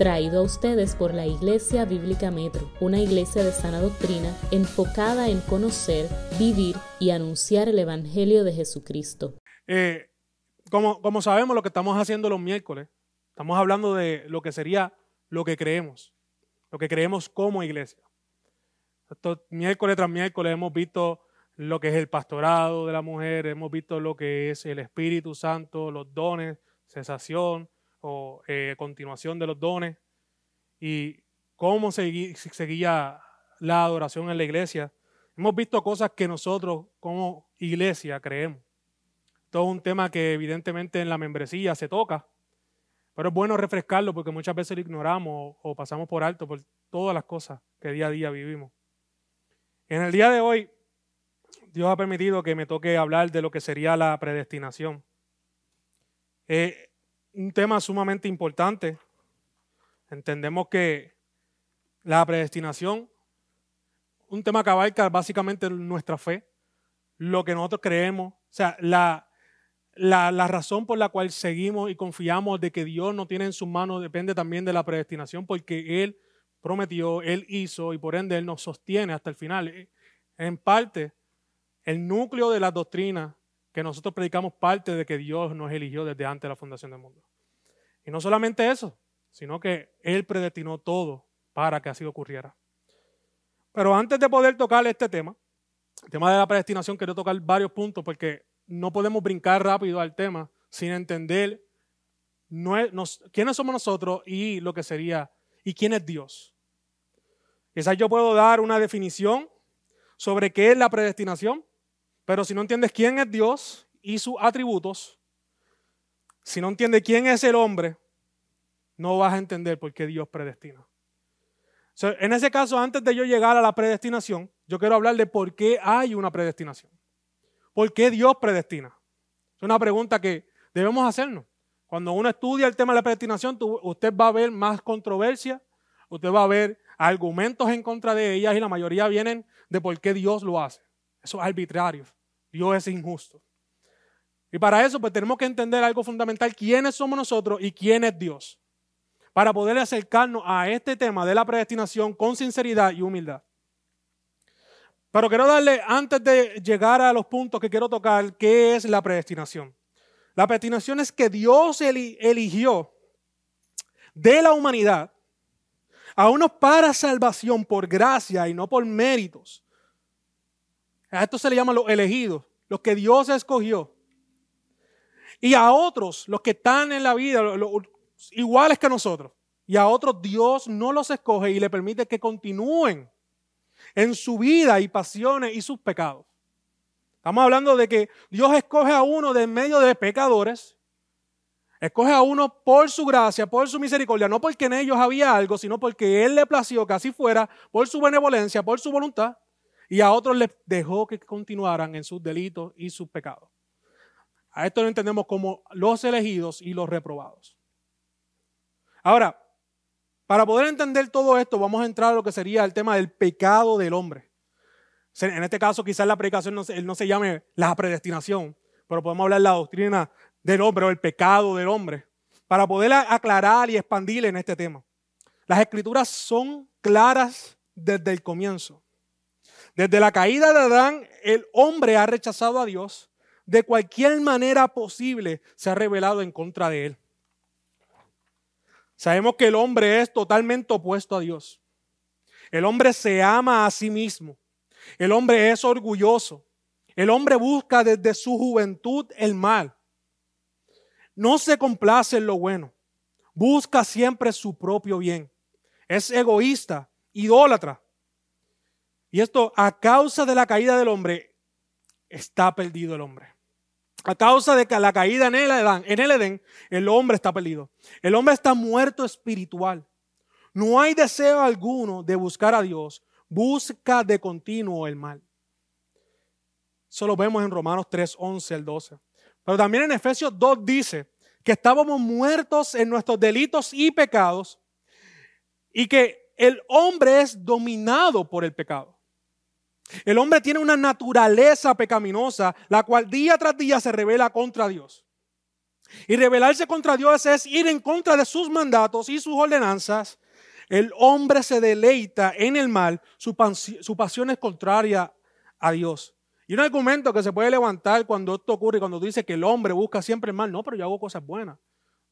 traído a ustedes por la Iglesia Bíblica Metro, una iglesia de sana doctrina enfocada en conocer, vivir y anunciar el Evangelio de Jesucristo. Eh, como, como sabemos lo que estamos haciendo los miércoles, estamos hablando de lo que sería lo que creemos, lo que creemos como iglesia. Esto, miércoles tras miércoles hemos visto lo que es el pastorado de la mujer, hemos visto lo que es el Espíritu Santo, los dones, cesación, o eh, continuación de los dones y cómo seguía la adoración en la iglesia. Hemos visto cosas que nosotros como iglesia creemos. Todo un tema que evidentemente en la membresía se toca, pero es bueno refrescarlo porque muchas veces lo ignoramos o, pasamos por alto por todas las cosas que día a día vivimos. En el día de hoy, Dios ha permitido que me toque hablar de lo que sería la predestinación. Eh, un tema sumamente importante. Entendemos que la predestinación, un tema que abarca básicamente nuestra fe, lo que nosotros creemos, o sea, la, la, la, razón por la cual seguimos y confiamos de que Dios no tiene en sus manos depende también de la predestinación, porque Él prometió, Él hizo y por ende Él nos sostiene hasta el final. En parte, el núcleo de la doctrina que nosotros predicamos parte de que Dios nos eligió desde antes de la fundación del mundo. Y no solamente eso, sino que Él predestinó todo para que así ocurriera. Pero antes de poder tocar este tema, el tema de la predestinación, quiero tocar varios puntos porque no podemos brincar rápido al tema sin entender quiénes somos nosotros y lo que sería, y quién es Dios. Quizás yo puedo dar una definición sobre qué es la predestinación, pero si no entiendes quién es Dios y sus atributos, si no entiendes quién es el hombre, no vas a entender por qué Dios predestina. en ese caso, antes de yo llegar a la predestinación, yo quiero hablar de por qué hay una predestinación. ¿Por qué Dios predestina? Es una pregunta que debemos hacernos. Cuando uno estudia el tema de la predestinación, usted va a ver más controversia, usted va a ver argumentos en contra de ellas y la mayoría vienen de por qué Dios lo hace. Eso es arbitrario. Dios es injusto. Y para eso pues tenemos que entender algo fundamental, quiénes somos nosotros y quién es Dios, para poder acercarnos a este tema de la predestinación con sinceridad y humildad. Pero quiero darle, antes de llegar a los puntos que quiero tocar, qué es la predestinación. La predestinación es que Dios eligió de la humanidad a unos para salvación por gracia y no por méritos. A esto se le llama los elegidos, los que Dios escogió. Y a otros, los que están en la vida, iguales que nosotros. Y a otros Dios no los escoge y le permite que continúen en su vida y pasiones y sus pecados. Estamos hablando de que Dios escoge a uno de en medio de pecadores, escoge a uno por su gracia, por su misericordia, no porque en ellos había algo, sino porque Él le plació que así fuera, por su benevolencia, por su voluntad, y a otros les dejó que continuaran en sus delitos y sus pecados. A esto lo entendemos como los elegidos y los reprobados. Ahora, para poder entender todo esto, vamos a entrar a lo que sería el tema del pecado del hombre. En este caso, quizás la predicación no se, no se llame la predestinación, pero podemos hablar de la doctrina del hombre o el pecado del hombre, para poder aclarar y expandir en este tema. Las escrituras son claras desde el comienzo. Desde la caída de Adán, el hombre ha rechazado a Dios de cualquier manera posible se ha revelado en contra de él. Sabemos que el hombre es totalmente opuesto a Dios. El hombre se ama a sí mismo. El hombre es orgulloso. El hombre busca desde su juventud el mal. No se complace en lo bueno. Busca siempre su propio bien. Es egoísta, idólatra. Y esto a causa de la caída del hombre, está perdido el hombre. A causa de la caída en el, Edén, en el Edén, el hombre está perdido. El hombre está muerto espiritual. No hay deseo alguno de buscar a Dios. Busca de continuo el mal. Eso lo vemos en Romanos 3, 11 al 12. Pero también en Efesios 2 dice que estábamos muertos en nuestros delitos y pecados y que el hombre es dominado por el pecado. El hombre tiene una naturaleza pecaminosa, la cual día tras día se revela contra Dios. Y rebelarse contra Dios es ir en contra de sus mandatos y sus ordenanzas. El hombre se deleita en el mal, su, pasión es contraria a Dios. Y un argumento que se puede levantar cuando esto ocurre, cuando tú dices que el hombre busca siempre el mal, no, pero yo hago cosas buenas.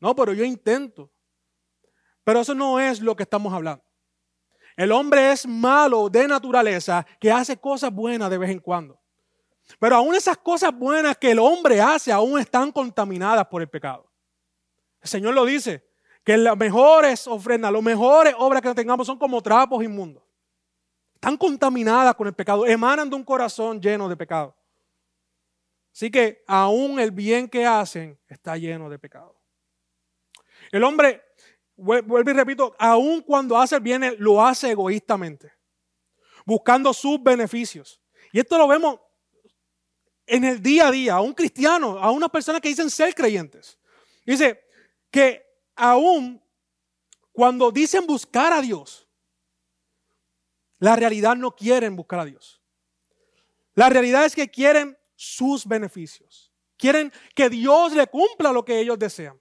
No, pero yo intento. Pero eso no es lo que estamos hablando. El hombre es malo de naturaleza que hace cosas buenas de vez en cuando. Pero aún esas cosas buenas que el hombre hace aún están contaminadas por el pecado. El Señor lo dice, que las mejores ofrendas, las mejores obras que tengamos son como trapos inmundos. Están contaminadas con el pecado, emanan de un corazón lleno de pecado. Así que aún el bien que hacen está lleno de pecado. El hombre, vuelvo y repito, aún cuando hace el bien, lo hace egoístamente, buscando sus beneficios. Y esto lo vemos en el día a día, a un cristiano, a una persona que dicen ser creyentes. Dice que aún cuando dicen buscar a Dios, la realidad no quieren buscar a Dios. La realidad es que quieren sus beneficios. Quieren que Dios le cumpla lo que ellos desean.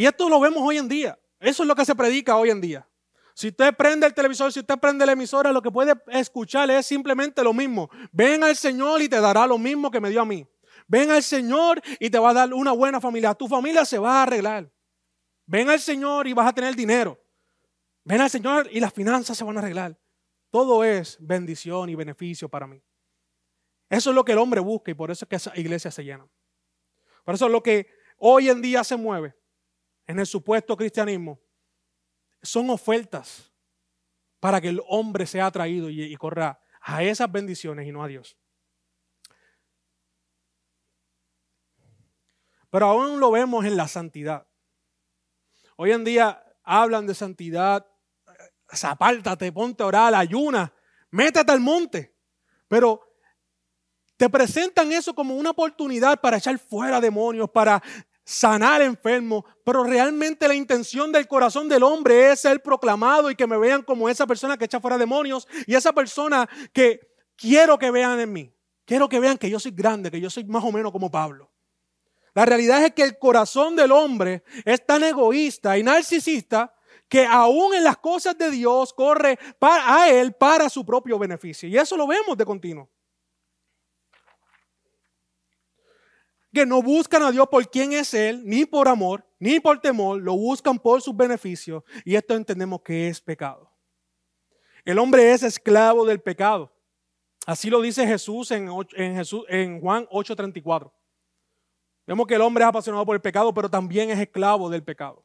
Y esto lo vemos hoy en día. Eso es lo que se predica hoy en día. Si usted prende el televisor, si usted prende la emisora, lo que puede escuchar es simplemente lo mismo. Ven al Señor y te dará lo mismo que me dio a mí. Ven al Señor y te va a dar una buena familia. Tu familia se va a arreglar. Ven al Señor y vas a tener dinero. Ven al Señor y las finanzas se van a arreglar. Todo es bendición y beneficio para mí. Eso es lo que el hombre busca y por eso es que esa iglesia se llena. Por eso es lo que hoy en día se mueve en el supuesto cristianismo son ofertas para que el hombre sea atraído y, corra a esas bendiciones y no a Dios. Pero aún lo vemos en la santidad. Hoy en día hablan de santidad, apártate, ponte a orar, ayuna, métete al monte. Pero te presentan eso como una oportunidad para echar fuera demonios, para sanar enfermos, pero realmente la intención del corazón del hombre es ser proclamado y que me vean como esa persona que echa fuera demonios y esa persona que quiero que vean en mí. Quiero que vean que yo soy grande, que yo soy más o menos como Pablo. La realidad es que el corazón del hombre es tan egoísta y narcisista que aún en las cosas de Dios corre a él para su propio beneficio. Y eso lo vemos de continuo. Que no buscan a Dios por quién es Él, ni por amor, ni por temor, lo buscan por sus beneficios y esto entendemos que es pecado. El hombre es esclavo del pecado. Así lo dice Jesús en, Jesús, en Juan 8:34. Vemos que el hombre es apasionado por el pecado, pero también es esclavo del pecado.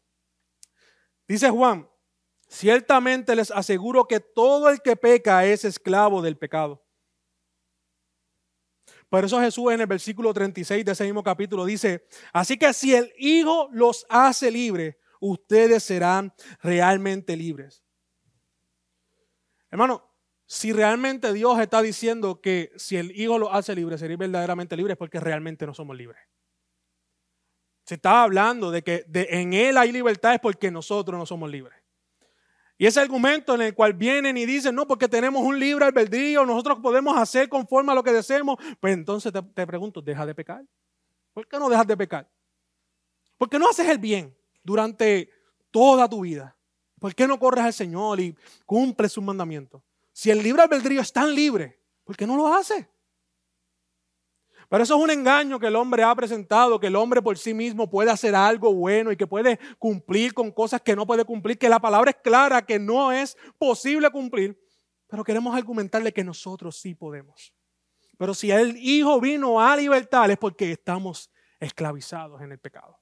Dice Juan, ciertamente les aseguro que todo el que peca es esclavo del pecado. Por eso Jesús en el versículo 36 de ese mismo capítulo dice, así que si el Hijo los hace libres, ustedes serán realmente libres. Hermano, si realmente Dios está diciendo que si el Hijo los hace libres, serían verdaderamente libres porque realmente no somos libres. Se está hablando de que en Él hay libertad es porque nosotros no somos libres. Y ese argumento en el cual vienen y dicen, no, porque tenemos un libre albedrío, nosotros podemos hacer conforme a lo que deseemos, pues entonces te, te pregunto, ¿deja de pecar? ¿Por qué no dejas de pecar? ¿Por qué no haces el bien durante toda tu vida? ¿Por qué no corres al Señor y cumples sus mandamientos? Si el libre albedrío es tan libre, ¿por qué no lo haces? Pero eso es un engaño que el hombre ha presentado, que el hombre por sí mismo puede hacer algo bueno y que puede cumplir con cosas que no puede cumplir, que la palabra es clara, que no es posible cumplir, pero queremos argumentarle que nosotros sí podemos. Pero si el Hijo vino a libertar es porque estamos esclavizados en el pecado.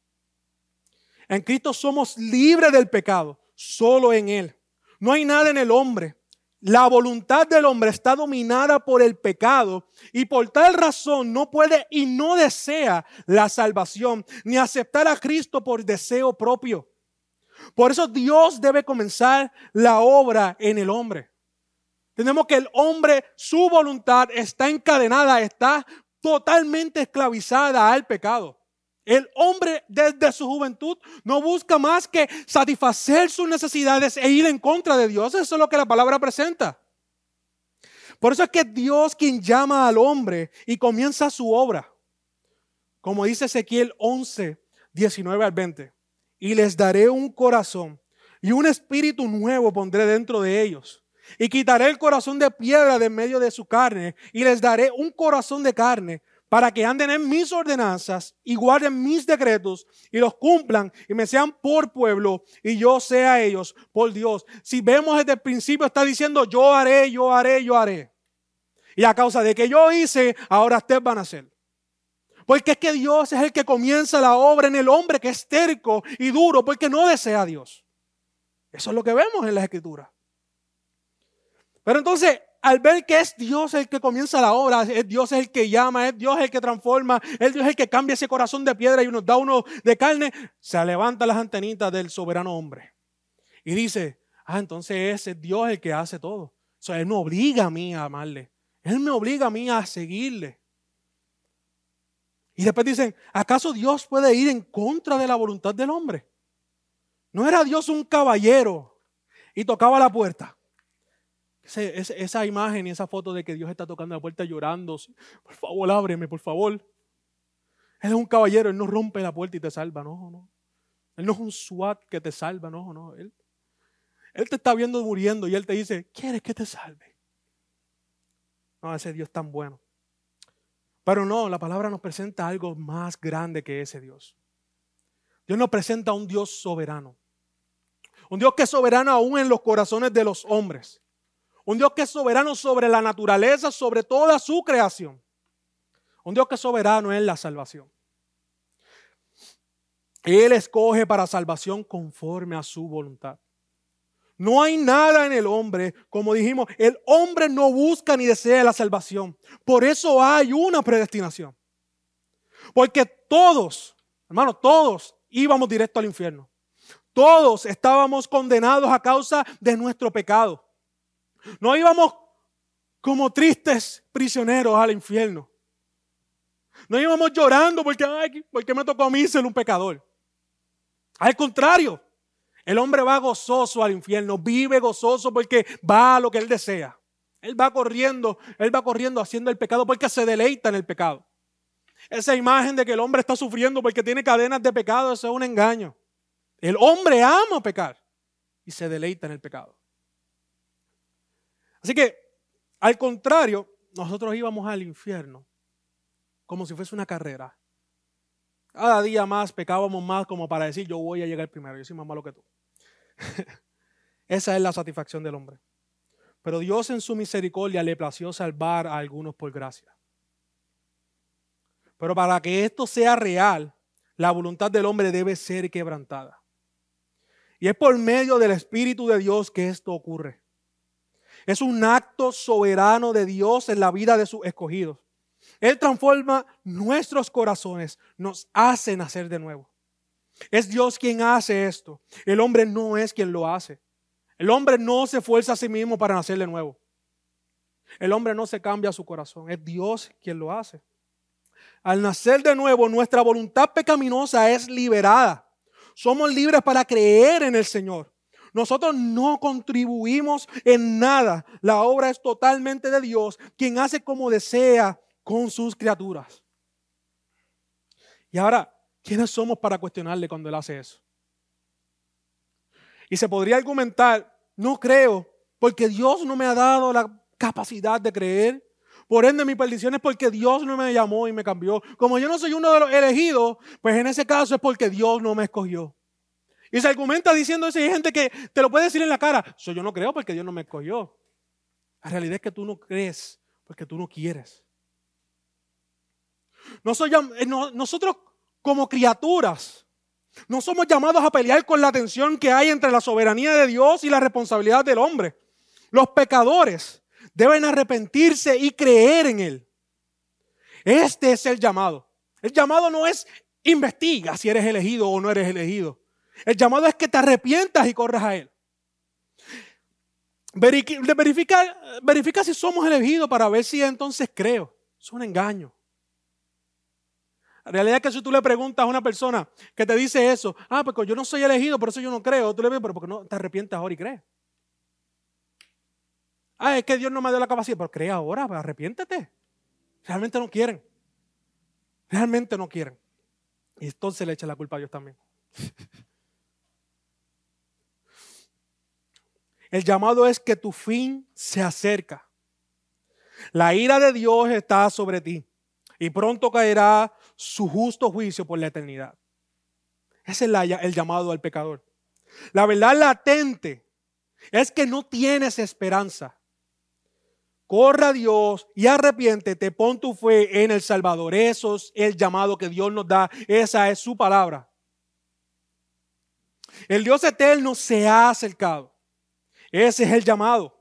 En Cristo somos libres del pecado, solo en Él. No hay nada en el hombre la voluntad del hombre está dominada por el pecado y por tal razón no puede y no desea la salvación ni aceptar a Cristo por deseo propio. Por eso Dios debe comenzar la obra en el hombre. Tenemos que el hombre, su voluntad está encadenada, está totalmente esclavizada al pecado. El hombre desde su juventud no busca más que satisfacer sus necesidades e ir en contra de Dios. Eso es lo que la palabra presenta. Por eso es que Dios quien llama al hombre y comienza su obra. como dice Ezequiel 11, 19 al 20, y les daré un corazón y un espíritu nuevo pondré dentro de ellos. Y quitaré el corazón de piedra de medio de su carne y les daré un corazón de carne para que anden en mis ordenanzas y guarden mis decretos y los cumplan y me sean por pueblo y yo sea ellos por Dios. Si vemos desde el principio está diciendo yo haré, yo haré, yo haré. Y a causa de que yo hice, ahora ustedes van a hacer. Porque es que Dios es el que comienza la obra en el hombre que es terco y duro porque no desea a Dios. Eso es lo que vemos en las escrituras. Pero entonces, al ver que es Dios el que comienza la obra, es Dios el que llama, es Dios el que transforma, es Dios el que cambia ese corazón de piedra y nos da uno de carne, se levanta las antenitas del soberano hombre. Y dice, ah, entonces es Dios el que hace todo. O sea, Él me obliga a mí a amarle. Él me obliga a mí a seguirle. Y después dicen, ¿acaso Dios puede ir en contra de la voluntad del hombre? No era Dios un caballero y tocaba la puerta. Esa imagen y esa foto de que Dios está tocando la puerta llorando, por favor, ábreme, por favor. Él es un caballero, Él no rompe la puerta y te salva, no, no. Él no es un SWAT que te salva, no, no. Él, él te está viendo muriendo y Él te dice, ¿quieres que te salve? No, ese Dios tan bueno. Pero no, la palabra nos presenta algo más grande que ese Dios. Dios nos presenta un Dios soberano. Un Dios que es soberano aún en los corazones de los hombres. Un Dios que es soberano sobre la naturaleza, sobre toda su creación. Un Dios que es soberano en la salvación. Él escoge para salvación conforme a su voluntad. No hay nada en el hombre, como dijimos, el hombre no busca ni desea la salvación. Por eso hay una predestinación. Porque todos, hermanos, todos íbamos directo al infierno. Todos estábamos condenados a causa de nuestro pecado. No íbamos como tristes prisioneros al infierno. No íbamos llorando porque, ay, porque me tocó a mí ser un pecador. Al contrario, el hombre va gozoso al infierno, vive gozoso porque va a lo que él desea. Él va corriendo, él va corriendo haciendo el pecado porque se deleita en el pecado. Esa imagen de que el hombre está sufriendo porque tiene cadenas de pecado, eso es un engaño. El hombre ama pecar y se deleita en el pecado. Así que, al contrario, nosotros íbamos al infierno como si fuese una carrera. Cada día más pecábamos más como para decir yo voy a llegar primero, yo soy más malo que tú. Esa es la satisfacción del hombre. Pero Dios en su misericordia le plació salvar a algunos por gracia. Pero para que esto sea real, la voluntad del hombre debe ser quebrantada. Y es por medio del Espíritu de Dios que esto ocurre. Es un acto soberano de Dios en la vida de sus escogidos. Él transforma nuestros corazones, nos hace nacer de nuevo. Es Dios quien hace esto. El hombre no es quien lo hace. El hombre no se esfuerza a sí mismo para nacer de nuevo. El hombre no se cambia su corazón. Es Dios quien lo hace. Al nacer de nuevo, nuestra voluntad pecaminosa es liberada. Somos libres para creer en el Señor. Nosotros no contribuimos en nada. La obra es totalmente de Dios, quien hace como desea con sus criaturas. Y ahora, ¿quiénes somos para cuestionarle cuando Él hace eso? Y se podría argumentar, no creo, porque Dios no me ha dado la capacidad de creer. Por ende, mi perdición es porque Dios no me llamó y me cambió. Como yo no soy uno de los elegidos, pues en ese caso es porque Dios no me escogió. Y se argumenta diciendo eso. hay gente que te lo puede decir en la cara. Yo no creo porque Dios no me escogió. La realidad es que tú no crees porque tú no quieres. Eh, nosotros como criaturas no somos llamados a pelear con la tensión que hay entre la soberanía de Dios y la responsabilidad del hombre. Los pecadores deben arrepentirse y creer en Él. Este es el llamado. El llamado no es investiga si eres elegido o no eres elegido. El llamado es que te arrepientas y corras a Él. Verifica, si somos elegidos para ver si entonces creo. Es un engaño. La realidad es que si tú le preguntas a una persona que te dice eso, ah, porque yo no soy elegido, por eso yo no creo, tú le dices, pero porque no te arrepientes ahora y crees. Ah, es que Dios no me dio la capacidad. Pero cree ahora, pues, arrepiéntete. Realmente no quieren. realmente no quieren. Y entonces le echa la culpa a Dios también. El llamado es que tu fin se acerca. La ira de Dios está sobre ti y pronto caerá su justo juicio por la eternidad. Ese es el llamado al pecador. La verdad latente es que no tienes esperanza. Corra a Dios y arrepiéntete, pon tu fe en el Salvador. Eso es el llamado que Dios nos da. Esa es su palabra. El Dios eterno se ha acercado. Ese es el llamado.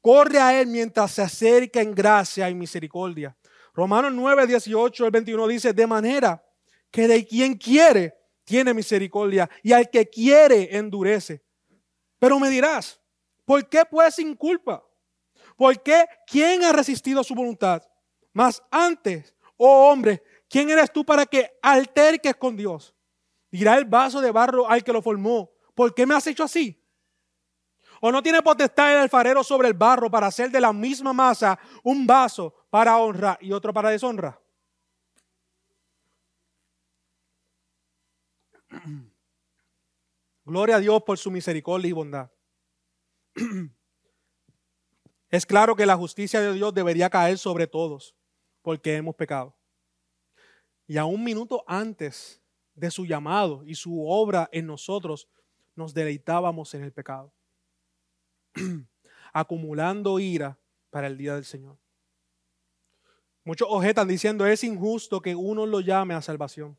Corre a Él mientras se acerca en gracia y misericordia. Romanos 9, 18 el 21 dice, de manera que de quien quiere tiene misericordia y al que quiere endurece. Pero me dirás, ¿por qué pues sin culpa? ¿Por qué? ¿Quién ha resistido su voluntad? Más antes, oh hombre, ¿quién eres tú para que alterques con Dios? Dirá el vaso de barro al que lo formó, ¿por qué me has hecho así? ¿O no tiene potestad el alfarero sobre el barro para hacer de la misma masa un vaso para honra y otro para deshonra? Gloria a Dios por su misericordia y bondad. Es claro que la justicia de Dios debería caer sobre todos porque hemos pecado. Y a un minuto antes de su llamado y su obra en nosotros, nos deleitábamos en el pecado, acumulando ira para el día del Señor. Muchos objetan diciendo, es injusto que uno lo llame a salvación.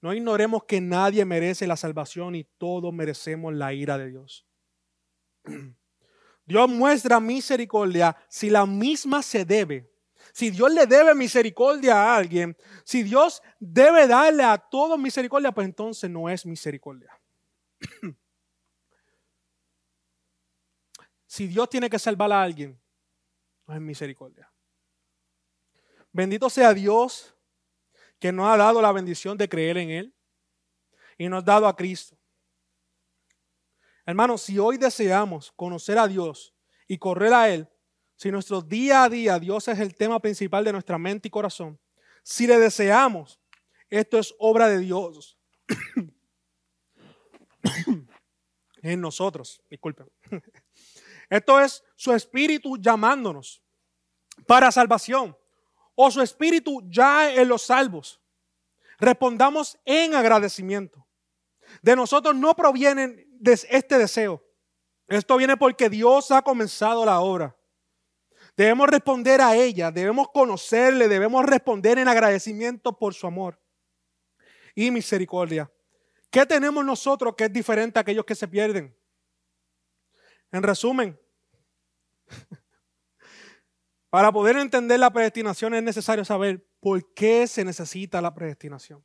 No ignoremos que nadie merece la salvación y todos merecemos la ira de Dios. Dios muestra misericordia si la misma se debe. Si Dios le debe misericordia a alguien, si Dios debe darle a todos misericordia, pues entonces no es misericordia. si Dios tiene que salvar a alguien, no es misericordia. Bendito sea Dios que nos ha dado la bendición de creer en Él y nos ha dado a Cristo. Hermanos, si hoy deseamos conocer a Dios y correr a Él, si nuestro día a día Dios es el tema principal de nuestra mente y corazón, si le deseamos, esto es obra de Dios en nosotros. Disculpen. Esto es su espíritu llamándonos para salvación o su espíritu ya en los salvos. Respondamos en agradecimiento. De nosotros no proviene este deseo. Esto viene porque Dios ha comenzado la obra. Debemos responder a ella, debemos conocerle, debemos responder en agradecimiento por su amor y misericordia. ¿Qué tenemos nosotros que es diferente a aquellos que se pierden? En resumen, para poder entender la predestinación es necesario saber por qué se necesita la predestinación.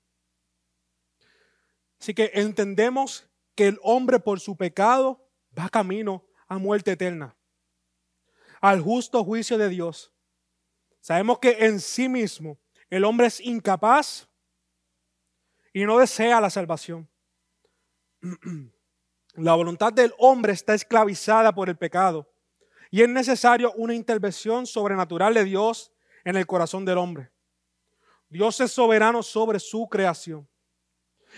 Así que entendemos que el hombre por su pecado va camino a muerte eterna, al justo juicio de Dios. Sabemos que en sí mismo el hombre es incapaz y no desea la salvación. La voluntad del hombre está esclavizada por el pecado y es necesario una intervención sobrenatural de Dios en el corazón del hombre. Dios es soberano sobre su creación.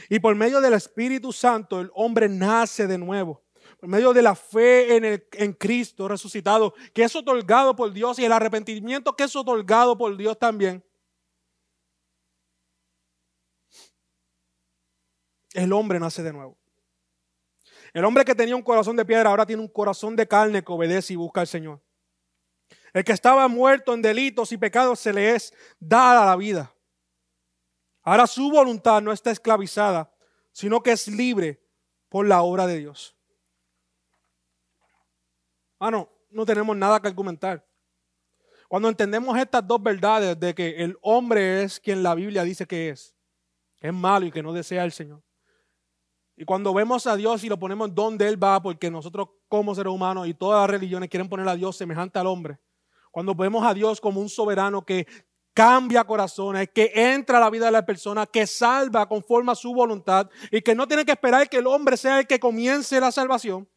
Y por medio del Espíritu Santo el hombre nace de nuevo. Por medio de la fe en, el, en Cristo resucitado, que es otorgado por Dios, y el arrepentimiento que es otorgado por Dios también. El hombre nace de nuevo. El hombre que tenía un corazón de piedra ahora tiene un corazón de carne que obedece y busca al Señor. El que estaba muerto en delitos y pecados se le es dada la vida. Ahora su voluntad no está esclavizada, sino que es libre por la obra de Dios. Ah, no, no tenemos nada que argumentar. Cuando entendemos estas dos verdades de que el hombre es quien la Biblia dice que es, que es malo y que no desea el Señor, y cuando vemos a Dios y lo ponemos donde Él va, porque nosotros como seres humanos y todas las religiones quieren poner a Dios semejante al hombre, cuando vemos a Dios como un soberano que cambia corazones, que entra a la vida de la persona, que salva conforme a su voluntad y que no tiene que esperar que el hombre sea el que comience la salvación,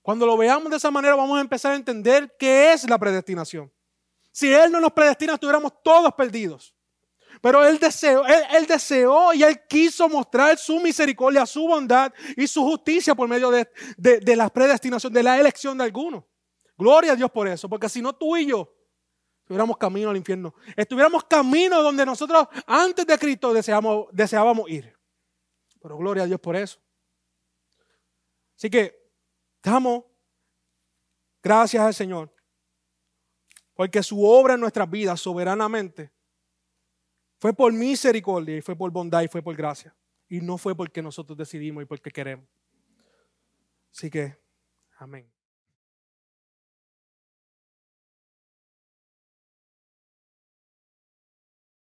cuando lo veamos de esa manera vamos a empezar a entender qué es la predestinación. Si Él no nos predestina, estuviéramos todos perdidos. Pero él deseó, él, deseó y él quiso mostrar su misericordia, su bondad y su justicia por medio de, de la predestinación, de la elección de algunos. Gloria a Dios por eso, porque si no tú y yo estuviéramos camino al infierno, estuviéramos camino donde nosotros antes de Cristo deseábamos ir. Pero gloria a Dios por eso. Así que damos gracias al Señor, porque su obra en nuestras vidas soberanamente fue por misericordia y fue por bondad y fue por gracia. Y no fue porque nosotros decidimos y porque queremos. Así que, amén.